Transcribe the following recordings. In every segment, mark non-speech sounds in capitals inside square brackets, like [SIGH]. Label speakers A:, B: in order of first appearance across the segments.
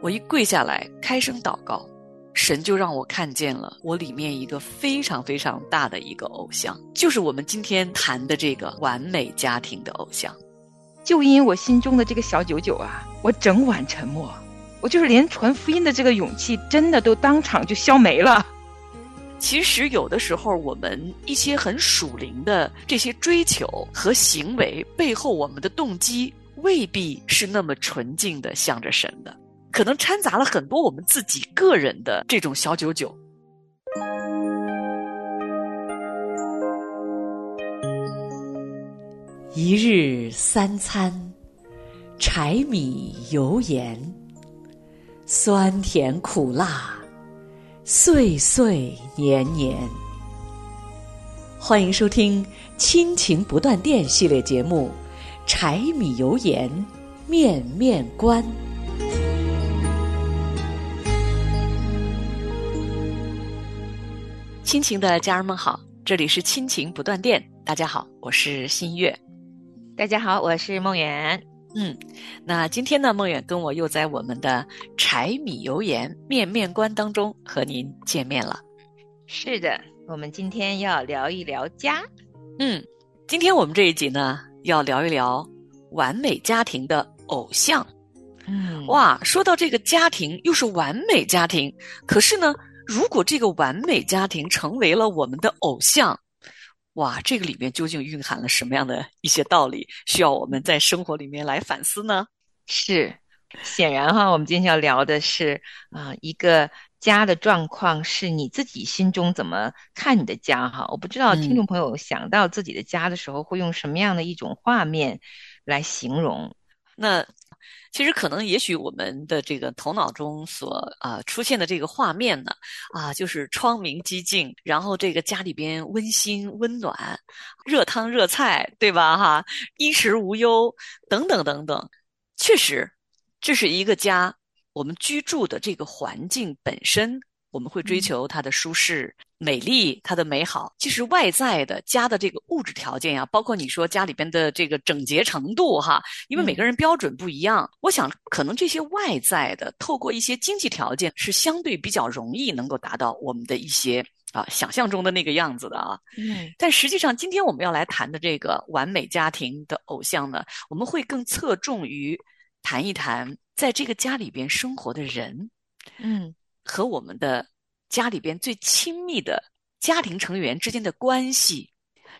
A: 我一跪下来开声祷告，神就让我看见了我里面一个非常非常大的一个偶像，就是我们今天谈的这个完美家庭的偶像。
B: 就因我心中的这个小九九啊，我整晚沉默，我就是连传福音的这个勇气，真的都当场就消没了。
A: 其实有的时候，我们一些很属灵的这些追求和行为背后，我们的动机未必是那么纯净的，向着神的，可能掺杂了很多我们自己个人的这种小九九。
C: 一日三餐，柴米油盐，酸甜苦辣。岁岁年年，欢迎收听《亲情不断电》系列节目《柴米油盐面面观》。
A: 亲情的家人们好，这里是《亲情不断电》，大家好，我是新月。
B: 大家好，我是梦远。
A: 嗯，那今天呢，梦远跟我又在我们的柴米油盐面面观当中和您见面了。
B: 是的，我们今天要聊一聊家。
A: 嗯，今天我们这一集呢，要聊一聊完美家庭的偶像。
B: 嗯，
A: 哇，说到这个家庭，又是完美家庭，可是呢，如果这个完美家庭成为了我们的偶像。哇，这个里面究竟蕴含了什么样的一些道理，需要我们在生活里面来反思呢？
B: 是，显然哈，我们今天要聊的是啊，一个家的状况是你自己心中怎么看你的家哈？我不知道听众朋友想到自己的家的时候，会用什么样的一种画面来形容？
A: 那。其实可能，也许我们的这个头脑中所啊出现的这个画面呢，啊，就是窗明几净，然后这个家里边温馨温暖，热汤热菜，对吧？哈，衣食无忧，等等等等。确实，这是一个家，我们居住的这个环境本身。我们会追求它的舒适、美丽、它的美好。其实外在的家的这个物质条件呀，包括你说家里边的这个整洁程度哈，因为每个人标准不一样。我想，可能这些外在的，透过一些经济条件，是相对比较容易能够达到我们的一些啊想象中的那个样子的啊。
B: 嗯。
A: 但实际上，今天我们要来谈的这个完美家庭的偶像呢，我们会更侧重于谈一谈在这个家里边生活的人。
B: 嗯。
A: 和我们的家里边最亲密的家庭成员之间的关系，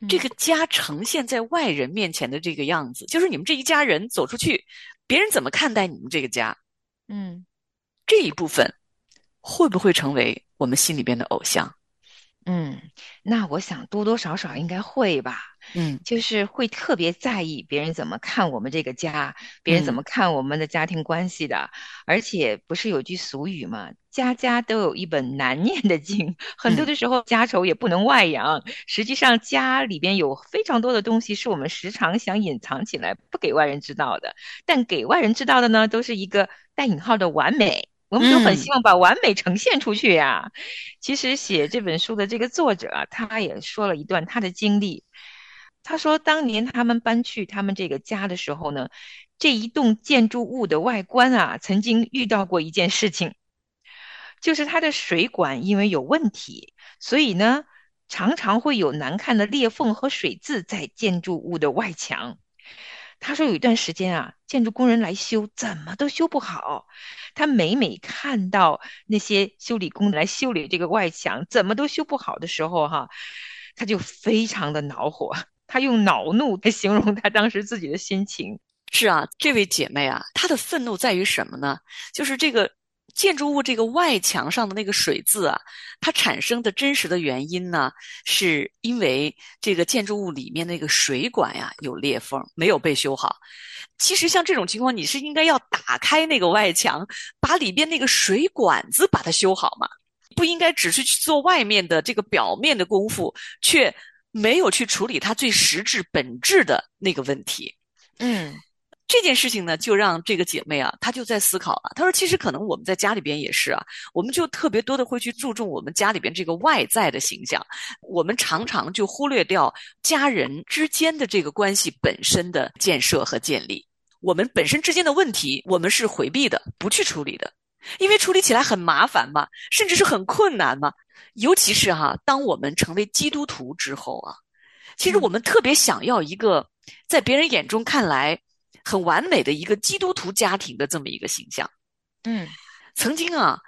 A: 这个家呈现在外人面前的这个样子，就是你们这一家人走出去，别人怎么看待你们这个家？
B: 嗯，
A: 这一部分会不会成为我们心里边的偶像？
B: 嗯，那我想多多少少应该会吧。
A: 嗯，
B: 就是会特别在意别人怎么看我们这个家，别人怎么看我们的家庭关系的。而且不是有句俗语吗？家家都有一本难念的经，很多的时候家丑也不能外扬。实际上家里边有非常多的东西是我们时常想隐藏起来，不给外人知道的。但给外人知道的呢，都是一个带引号的完美。我们都很希望把完美呈现出去呀。其实写这本书的这个作者啊，他也说了一段他的经历。他说，当年他们搬去他们这个家的时候呢，这一栋建筑物的外观啊，曾经遇到过一件事情，就是它的水管因为有问题，所以呢，常常会有难看的裂缝和水渍在建筑物的外墙。他说有一段时间啊，建筑工人来修，怎么都修不好。他每每看到那些修理工来修理这个外墙，怎么都修不好的时候，哈，他就非常的恼火。他用恼怒来形容他当时自己的心情。
A: 是啊，这位姐妹啊，她的愤怒在于什么呢？就是这个。建筑物这个外墙上的那个水渍啊，它产生的真实的原因呢，是因为这个建筑物里面那个水管呀有裂缝，没有被修好。其实像这种情况，你是应该要打开那个外墙，把里边那个水管子把它修好嘛，不应该只是去做外面的这个表面的功夫，却没有去处理它最实质本质的那个问题。
B: 嗯。
A: 这件事情呢，就让这个姐妹啊，她就在思考了。她说：“其实可能我们在家里边也是啊，我们就特别多的会去注重我们家里边这个外在的形象，我们常常就忽略掉家人之间的这个关系本身的建设和建立。我们本身之间的问题，我们是回避的，不去处理的。因为处理起来很麻烦嘛，甚至是很困难嘛。尤其是哈，当我们成为基督徒之后啊，其实我们特别想要一个在别人眼中看来很完美的一个基督徒家庭的这么一个形象。
B: 嗯
A: 曾经啊，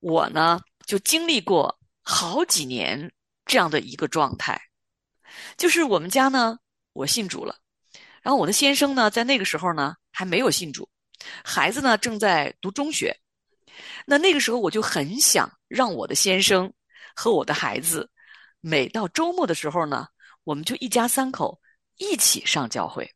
A: 我呢就经历过好几年这样的一个状态，就是我们家呢，我信主了，然后我的先生呢，在那个时候呢还没有信主，孩子呢正在读中学。那那个时候我就很想让我的先生和我的孩子，每到周末的时候呢，我们就一家三口一起上教会。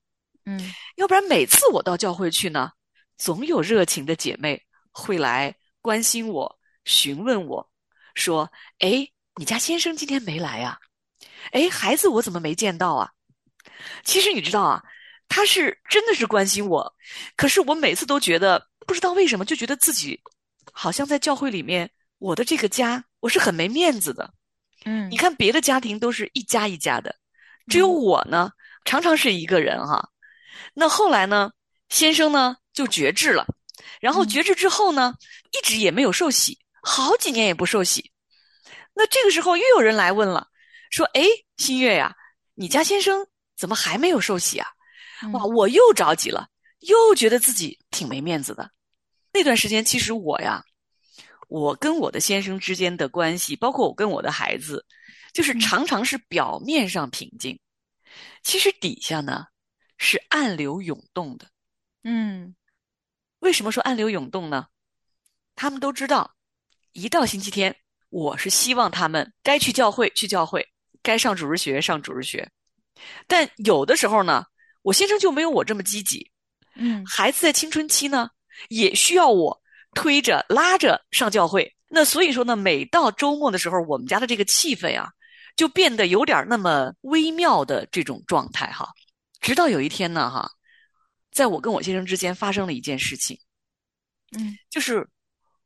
B: 嗯
A: 要不然每次我到教会去呢，总有热情的姐妹会来关心我、询问我，说：“哎，你家先生今天没来呀？哎，孩子我怎么没见到啊？”其实你知道啊，他是真的是关心我，可是我每次都觉得不知道为什么，就觉得自己好像在教会里面，我的这个家我是很没面子的。
B: 嗯
A: 你看别的家庭都是一家一家的，只有我呢，常常是一个人哈。那后来呢，先生呢就绝志了，然后
B: 嗯
A: 绝志之后呢，一直也没有受洗，好几年也不受洗。那这个时候又有人来问了，说：“哎，新月呀，你家先生怎么还没有受洗啊？”哇，我又着急了，又觉得自己挺没面子的。那段时间，其实我呀，我跟我的先生之间的关系，包括我跟我的孩子，就是
B: 嗯
A: 常常是表面上平静，其实底下呢是暗流涌动的。
B: 嗯
A: 为什么说暗流涌动呢？他们都知道，一到星期天，我是希望他们该去教会去教会，该上主日学上主日学。但有的时候呢，我先生就没有我这么积极。
B: 嗯
A: 孩子在青春期呢，也需要我推着拉着上教会。那所以说呢，每到周末的时候，我们家的这个气氛啊，就变得有点那么微妙的这种状态哈。直到有一天呢，哈，在我跟我先生之间发生了一件事情，
B: 嗯
A: 就是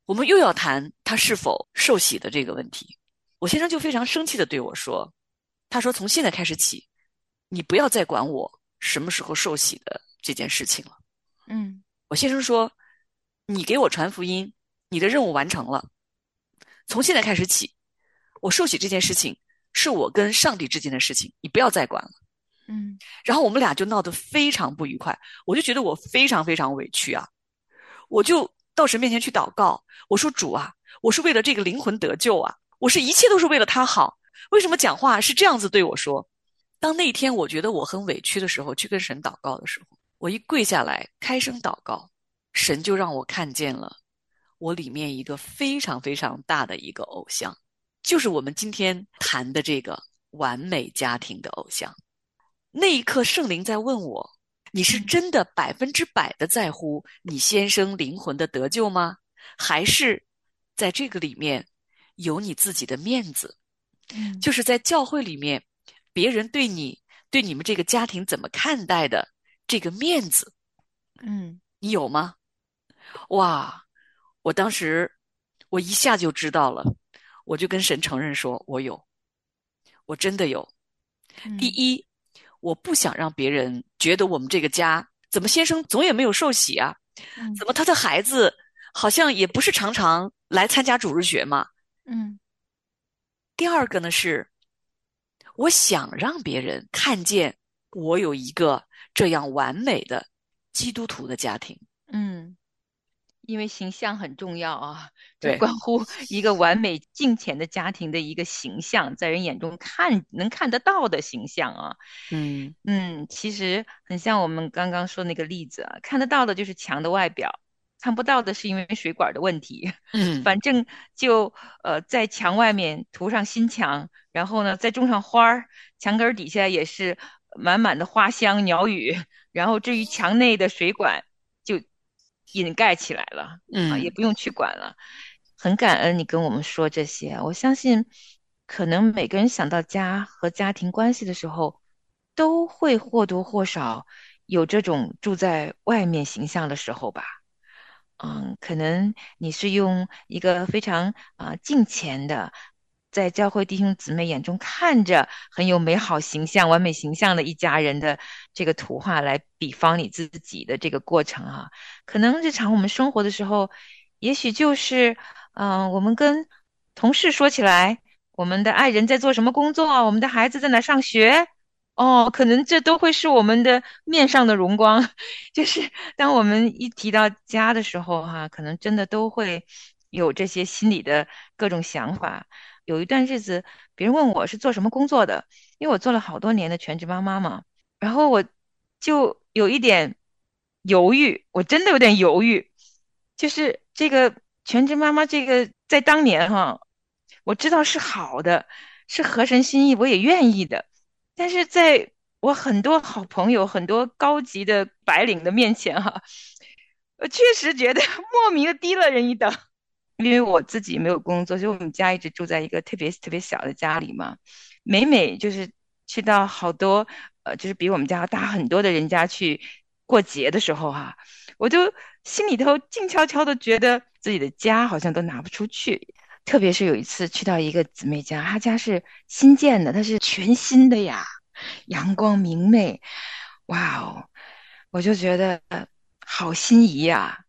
A: 我们又要谈他是否受洗的这个问题。我先生就非常生气的对我说：“他说从现在开始起，你不要再管我什么时候受洗的这件事情了。”
B: 嗯
A: 我先生说：“你给我传福音，你的任务完成了。从现在开始起，我受洗这件事情是我跟上帝之间的事情，你不要再管了。”
B: 嗯
A: 然后我们俩就闹得非常不愉快，我就觉得我非常非常委屈啊，我就到神面前去祷告，我说主啊，我是为了这个灵魂得救啊，我是一切都是为了他好，为什么讲话是这样子对我说？当那天我觉得我很委屈的时候，去跟神祷告的时候，我一跪下来开声祷告，神就让我看见了我里面一个非常非常大的一个偶像，就是我们今天谈的这个完美家庭的偶像。那一刻，圣灵在问我：“你是真的百分之百的在乎你先生灵魂的得救吗？还是在这个里面有你自己的面子？
B: 嗯
A: 就是在教会里面，别人对你、对你们这个家庭怎么看待的这个面子，
B: 嗯
A: 你有吗？”哇！我当时我一下就知道了，我就跟神承认说：“我有，我真的有。”
B: 嗯
A: 第一，我不想让别人觉得我们这个家怎么先生总也没有受洗啊？
B: 嗯
A: 怎么他的孩子好像也不是常常来参加主日学嘛？
B: 嗯
A: 第二个呢是，我想让别人看见我有一个这样完美的基督徒的家庭。
B: 嗯，因为形象很重要啊，这关乎一个完美敬虔的家庭的一个形象，在人眼中看能看得到的形象啊。
A: 嗯
B: 嗯，其实很像我们刚刚说那个例子啊，看得到的就是墙的外表，看不到的是因为水管的问题。
A: 嗯 [LAUGHS]
B: 反正就呃在墙外面涂上新墙，然后呢再种上花儿，墙根儿底下也是满满的花香鸟语，然后至于墙内的水管就掩盖起来了啊，也不用去管了。很感恩你跟我们说这些，我相信可能每个人想到家和家庭关系的时候，都会或多或少有这种住在外面形象的时候吧。嗯，可能你是用一个非常啊、近前的，在教会弟兄姊妹眼中看着很有美好形象、完美形象的一家人的这个图画来比方你自己的这个过程啊。可能日常我们生活的时候，也许就是嗯、我们跟同事说起来，我们的爱人在做什么工作，我们的孩子在哪上学。哦，可能这都会是我们的面上的荣光，[LAUGHS] 就是当我们一提到家的时候，哈，可能真的都会有这些心里的各种想法。有一段日子，别人问我是做什么工作的，因为我做了好多年的全职妈妈嘛，然后我就有一点犹豫，我真的有点犹豫，就是这个全职妈妈这个在当年哈，我知道是好的，是合神心意，我也愿意的。但是在我很多好朋友、很多高级的白领的面前，哈，我确实觉得 [LAUGHS] 莫名的低了人一等。因为我自己没有工作，所以我们家一直住在一个特别特别小的家里嘛。每每就是去到好多呃，就是比我们家大很多的人家去过节的时候，哈，我就心里头静悄悄的觉得自己的家好像都拿不出去。特别是有一次去到一个姊妹家，她家是新建的，它是全新的呀，阳光明媚，哇哦，我就觉得好心仪呀。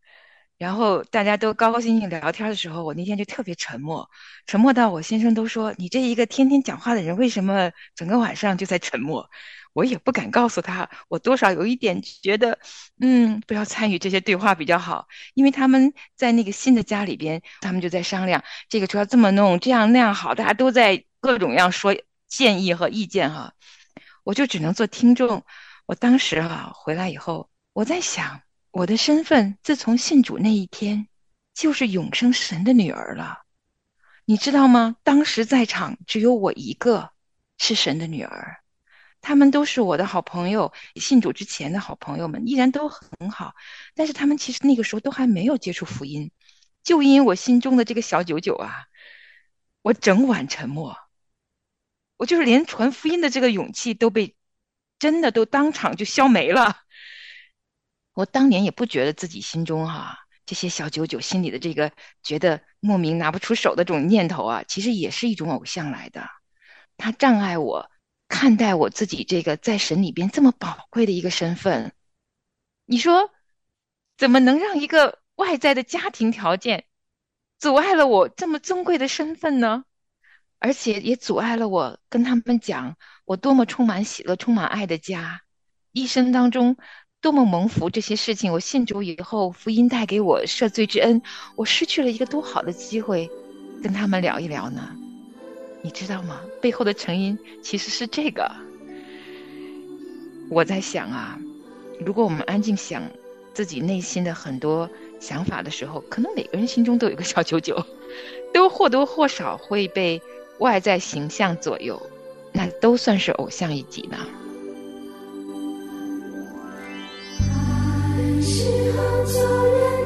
B: 然后大家都高高兴兴聊天的时候，我那天就特别沉默，沉默到我先生都说：“你这一个天天讲话的人，为什么整个晚上就在沉默？”我也不敢告诉他，我多少有一点觉得，嗯，不要参与这些对话比较好，因为他们在那个新的家里边，他们就在商量这个说要这么弄，这样那样好，大家都在各种样说建议和意见哈，我就只能做听众。我当时哈回来以后，我在想，我的身份自从信主那一天，就是永生神的女儿了，你知道吗？当时在场只有我一个是神的女儿。他们都是我的好朋友，信主之前的好朋友们依然都很好，但是他们其实那个时候都还没有接触福音，就因为我心中的这个小九九啊，我整晚沉默，我就是连传福音的这个勇气都被真的都当场就消没了。我当年也不觉得自己心中哈这些小九九心里的这个觉得莫名拿不出手的这种念头啊，其实也是一种偶像来的，他障碍我。看待我自己这个在神里边这么宝贵的一个身份，你说怎么能让一个外在的家庭条件阻碍了我这么尊贵的身份呢？而且也阻碍了我跟他们讲我多么充满喜乐、充满爱的家，一生当中多么蒙福这些事情。我信主以后，福音带给我赦罪之恩，我失去了一个多好的机会跟他们聊一聊呢？你知道吗？背后的成因其实是这个。我在想啊，如果我们安静想自己内心的很多想法的时候，可能每个人心中都有个小九九，都或多或少会被外在形象左右，那都算是偶像一级呢。
D: 不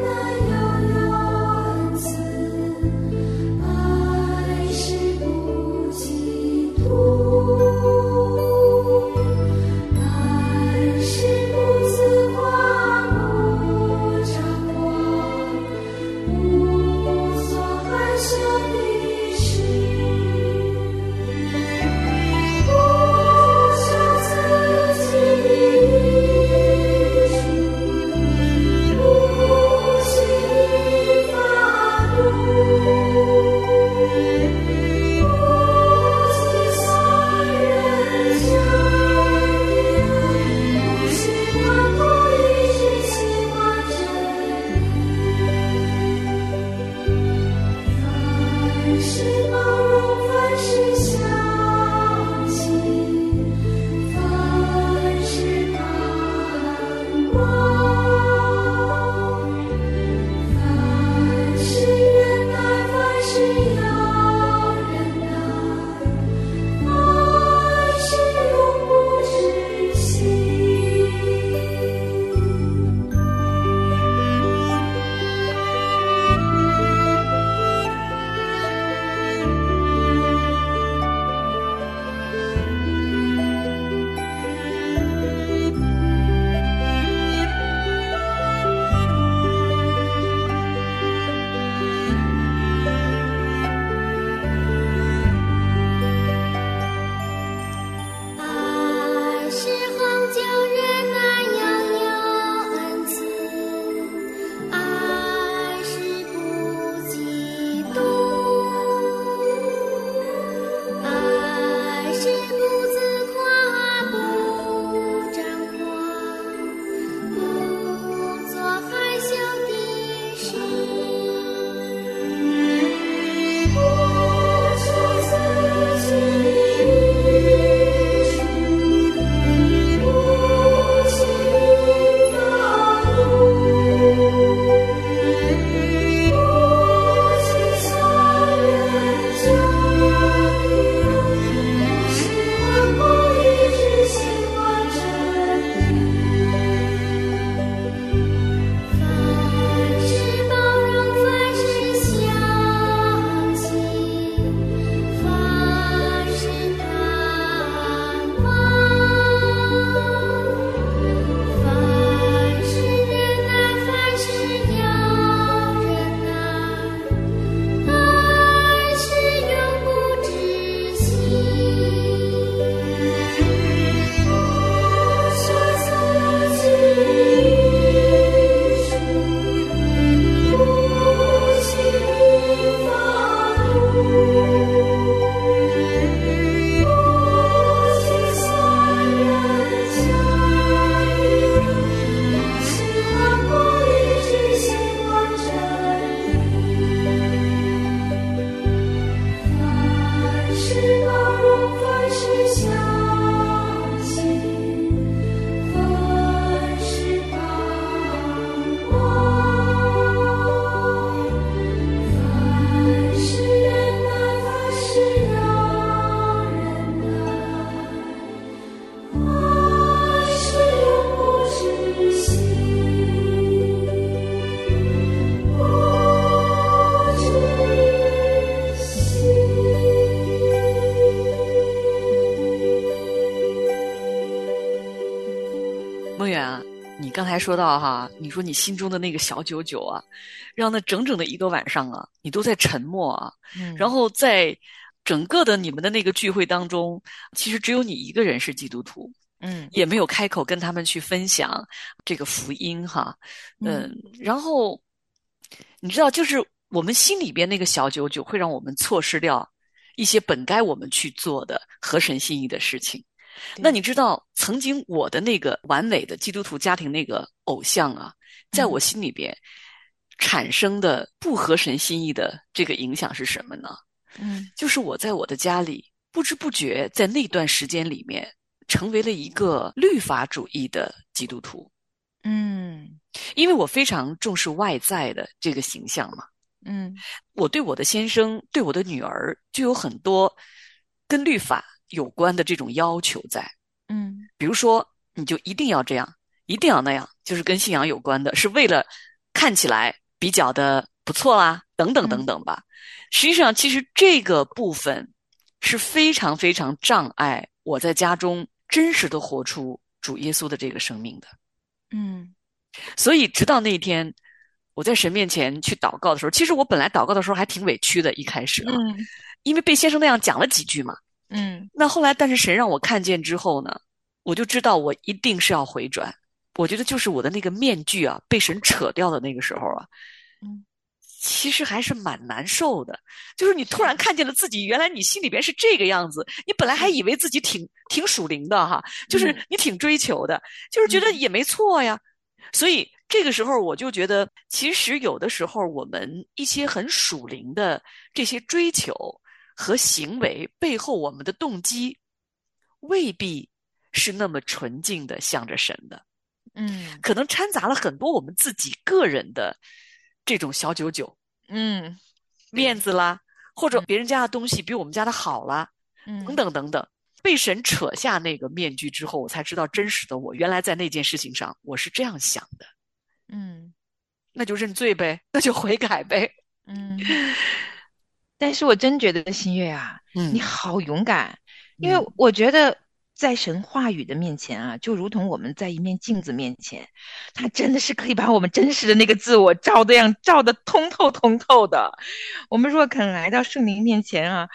A: 才说到哈，你说你心中的那个小九九啊，让那整整的一个晚上啊，你都在沉默啊，
B: 嗯。
A: 然后在整个的你们的那个聚会当中，其实只有你一个人是基督徒，
B: 嗯。
A: 也没有开口跟他们去分享这个福音哈，嗯，然后你知道，就是我们心里边那个小九九会让我们错失掉一些本该我们去做的合神心意的事情。那你知道，曾经我的那个完美的基督徒家庭那个偶像啊，在我心里边产生的不合神心意的这个影响是什么呢？
B: 嗯。
A: 就是我在我的家里不知不觉在那段时间里面成为了一个律法主义的基督徒，
B: 嗯。
A: 因为我非常重视外在的这个形象嘛。
B: 嗯。
A: 我对我的先生、对我的女儿就有很多跟律法有关的这种要求在，
B: 嗯
A: 比如说你就一定要这样，一定要那样，就是跟信仰有关的，是为了看起来比较的不错啦，等等等等吧。实际上，其实这个部分是非常非常障碍我在家中真实的活出主耶稣的这个生命的。
B: 嗯
A: 所以，直到那一天，我在神面前去祷告的时候，其实我本来祷告的时候还挺委屈的，一开始啊，
B: 嗯
A: 因为被先生那样讲了几句嘛。
B: 嗯。
A: 那后来，但是神让我看见之后呢，我就知道我一定是要回转。我觉得就是我的那个面具啊，被神扯掉的那个时候啊，
B: 嗯，
A: 其实还是蛮难受的。就是你突然看见了自己，原来你心里边是这个样子，你本来还以为自己挺挺属灵的哈，就是
B: 嗯。
A: 你挺追求的，就是觉得
B: 嗯。
A: 也没错呀。所以这个时候我就觉得，其实有的时候我们一些很属灵的这些追求和行为背后，我们的动机未必是那么纯净的向着神的，
B: 嗯
A: 可能掺杂了很多我们自己个人的这种小九九
B: 嗯
A: 面子啦，或者
B: 嗯
A: 别人家的东西比我们家的好啦，
B: 嗯
A: 等等等等。被神扯下那个面具之后，我才知道真实的我，原来在那件事情上我是这样想的，
B: 嗯
A: 那就认罪呗，那就悔改呗。
B: 嗯。[LAUGHS] 但是我真觉得新月啊，
A: 嗯
B: 你好勇敢，因为
A: 嗯
B: 我觉得在神话语的面前啊，就如同我们在一面镜子面前，它真的是可以把我们真实的那个自我照的样照的通透通透的。我们若肯来到圣灵面前啊，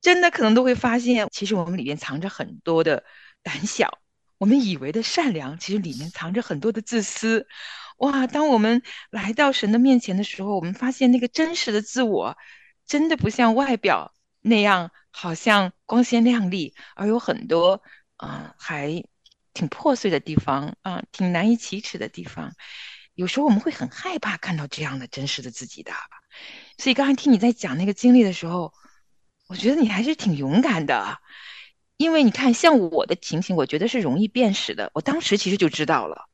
B: 真的可能都会发现，其实我们里面藏着很多的胆小，我们以为的善良，其实里面藏着很多的自私。哇，当我们来到神的面前的时候，我们发现那个真实的自我，真的不像外表那样，好像光鲜亮丽，而有很多啊、还挺破碎的地方啊、挺难以启齿的地方。有时候我们会很害怕看到这样的真实的自己的。所以刚才听你在讲那个经历的时候，我觉得你还是挺勇敢的。因为你看，像我的情形，我觉得是容易辨识的。我当时其实就知道了。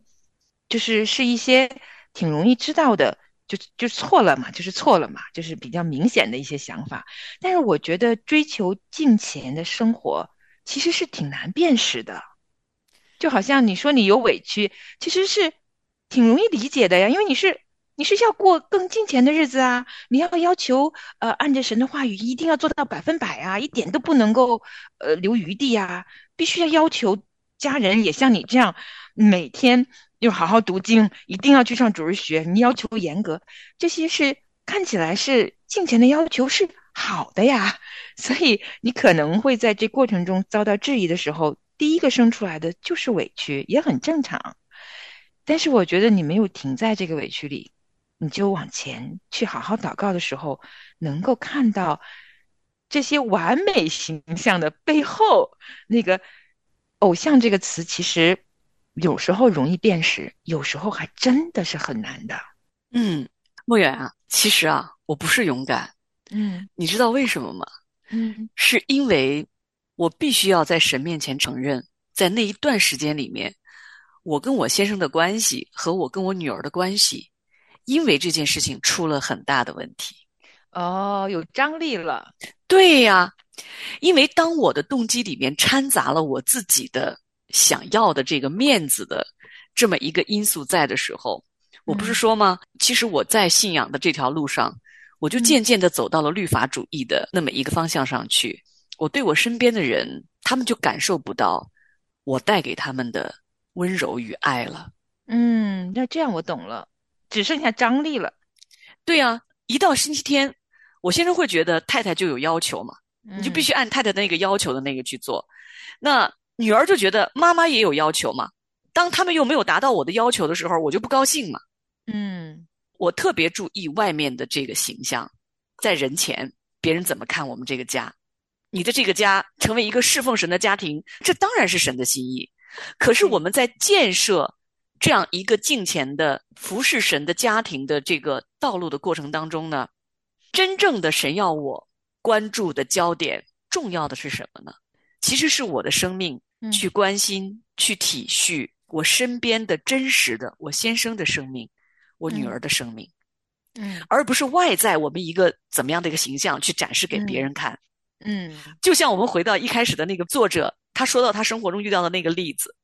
B: 就是是一些挺容易知道的，就就错了嘛，就是错了嘛，就是比较明显的一些想法。但是我觉得追求金钱的生活其实是挺难辨识的，就好像你说你有委屈，其实是挺容易理解的呀，因为你是你是要过更金钱的日子啊，你要要求呃按着神的话语一定要做到百分百啊，一点都不能够呃留余地啊，必须要要求家人也像你这样每天。又好好读经，一定要去上主日学，你要求严格，这些是看起来是金钱的要求是好的呀，[LAUGHS] 所以你可能会在这过程中遭到质疑的时候，第一个生出来的就是委屈，也很正常。但是我觉得你没有停在这个委屈里，你就往前去好好祷告的时候，能够看到这些完美形象的背后，那个偶像这个词其实。有时候容易辨识，有时候还真的是很难的。
A: 嗯，莫远啊，其实啊，我不是勇敢，
B: 嗯，
A: 你知道为什么吗？
B: 嗯，
A: 是因为我必须要在神面前承认，在那一段时间里面，我跟我先生的关系和我跟我女儿的关系，因为这件事情出了很大的问题。
B: 哦，有张力了。
A: 对呀，因为当我的动机里面掺杂了我自己的。想要的这个面子的这么一个因素在的时候，我不是说吗？其实我在信仰的这条路上，我就渐渐的走到了律法主义的那么一个方向上去。我对我身边的人，他们就感受不到我带给他们的温柔与爱了。
B: 嗯，那这样我懂了，只剩下张力了。
A: 对呀，一到星期天，我先生会觉得太太就有要求嘛，你就必须按太太的那个要求的那个去做。那女儿就觉得妈妈也有要求嘛，当他们又没有达到我的要求的时候，我就不高兴嘛。
B: 嗯，
A: 我特别注意外面的这个形象，在人前别人怎么看我们这个家。你的这个家成为一个侍奉神的家庭，这当然是神的心意。可是我们在建设这样一个敬虔的服侍神的家庭的这个道路的过程当中呢，真正的神要我关注的焦点，重要的是什么呢？其实是我的生命，去关心、去体恤我身边的真实的我先生的生命，我女儿的生命，
B: 嗯，
A: 而不是外在我们一个怎么样的一个形象去展示给别人看。
B: 嗯，
A: 就像我们回到一开始的那个作者，他说到他生活中遇到的那个例子，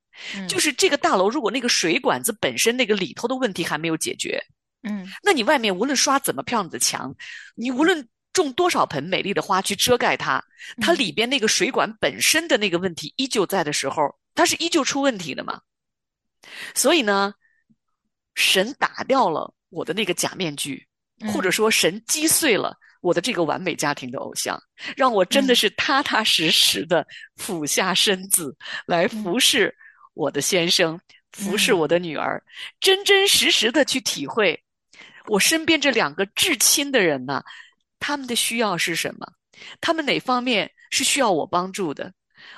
A: 就是这个大楼如果那个水管子本身那个里头的问题还没有解决，
B: 嗯，
A: 那你外面无论刷怎么漂亮的墙，你无论种多少盆美丽的花去遮盖它，它里边那个水管本身的那个问题依旧在的时候，它是依旧出问题的嘛。所以呢，神打掉了我的那个假面具，或者说神击碎了。我的这个完美家庭的偶像，让我真的是踏踏实实的俯下身子来服侍我的先生，服侍我的女儿，真真实实的去体会我身边这两个至亲的人呢，他们的需要是什么？他们哪方面是需要我帮助的？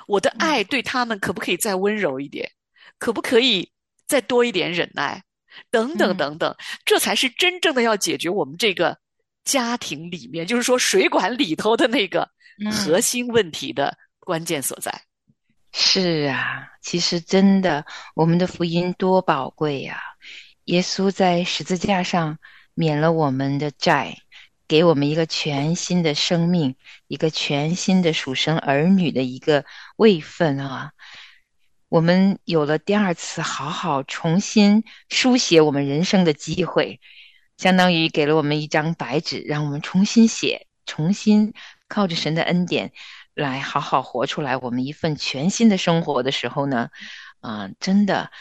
A: 我的爱对他们可不可以再温柔一点？可不可以再多一点忍耐？等等等等，这才是真正的要解决我们这个。家庭里面，就是说水管里头的那个核心问题的关键所在。
B: 是啊，其实真的，我们的福音多宝贵呀！耶稣在十字架上免了我们的债，给我们一个全新的生命，一个全新的属神儿女的一个位分啊！我们有了第二次好好重新书写我们人生的机会。相当于给了我们一张白纸，让我们重新写，重新靠着神的恩典来好好活出来我们一份全新的生活的时候呢，啊，真的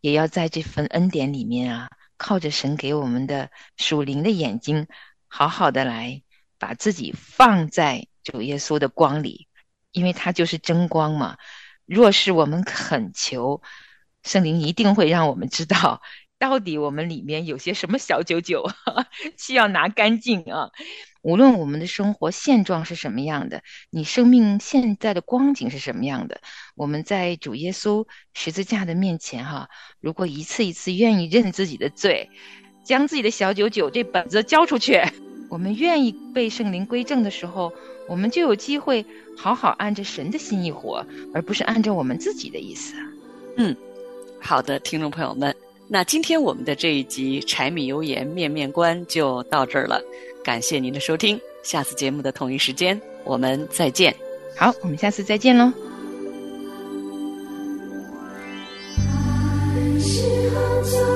B: 也要在这份恩典里面啊，靠着神给我们的属灵的眼睛，好好的来把自己放在主耶稣的光里，因为他就是真光嘛。若是我们恳求，圣灵一定会让我们知道。到底我们里面有些什么小九九需要拿干净啊？无论我们的生活现状是什么样的，你生命现在的光景是什么样的，我们在主耶稣十字架的面前哈，如果一次一次愿意认自己的罪，将自己的小九九这本子交出去。[LAUGHS] 我们愿意被圣灵归正的时候，我们就有机会好好按着神的心意活，而不是按照我们自己的意思。
A: 嗯，好的，听众朋友们，那今天我们的这一集《柴米油盐面面观》就到这儿了。感谢您的收听，下次节目的同一时间我们再见。
B: 好，我们下次再见喽。是久。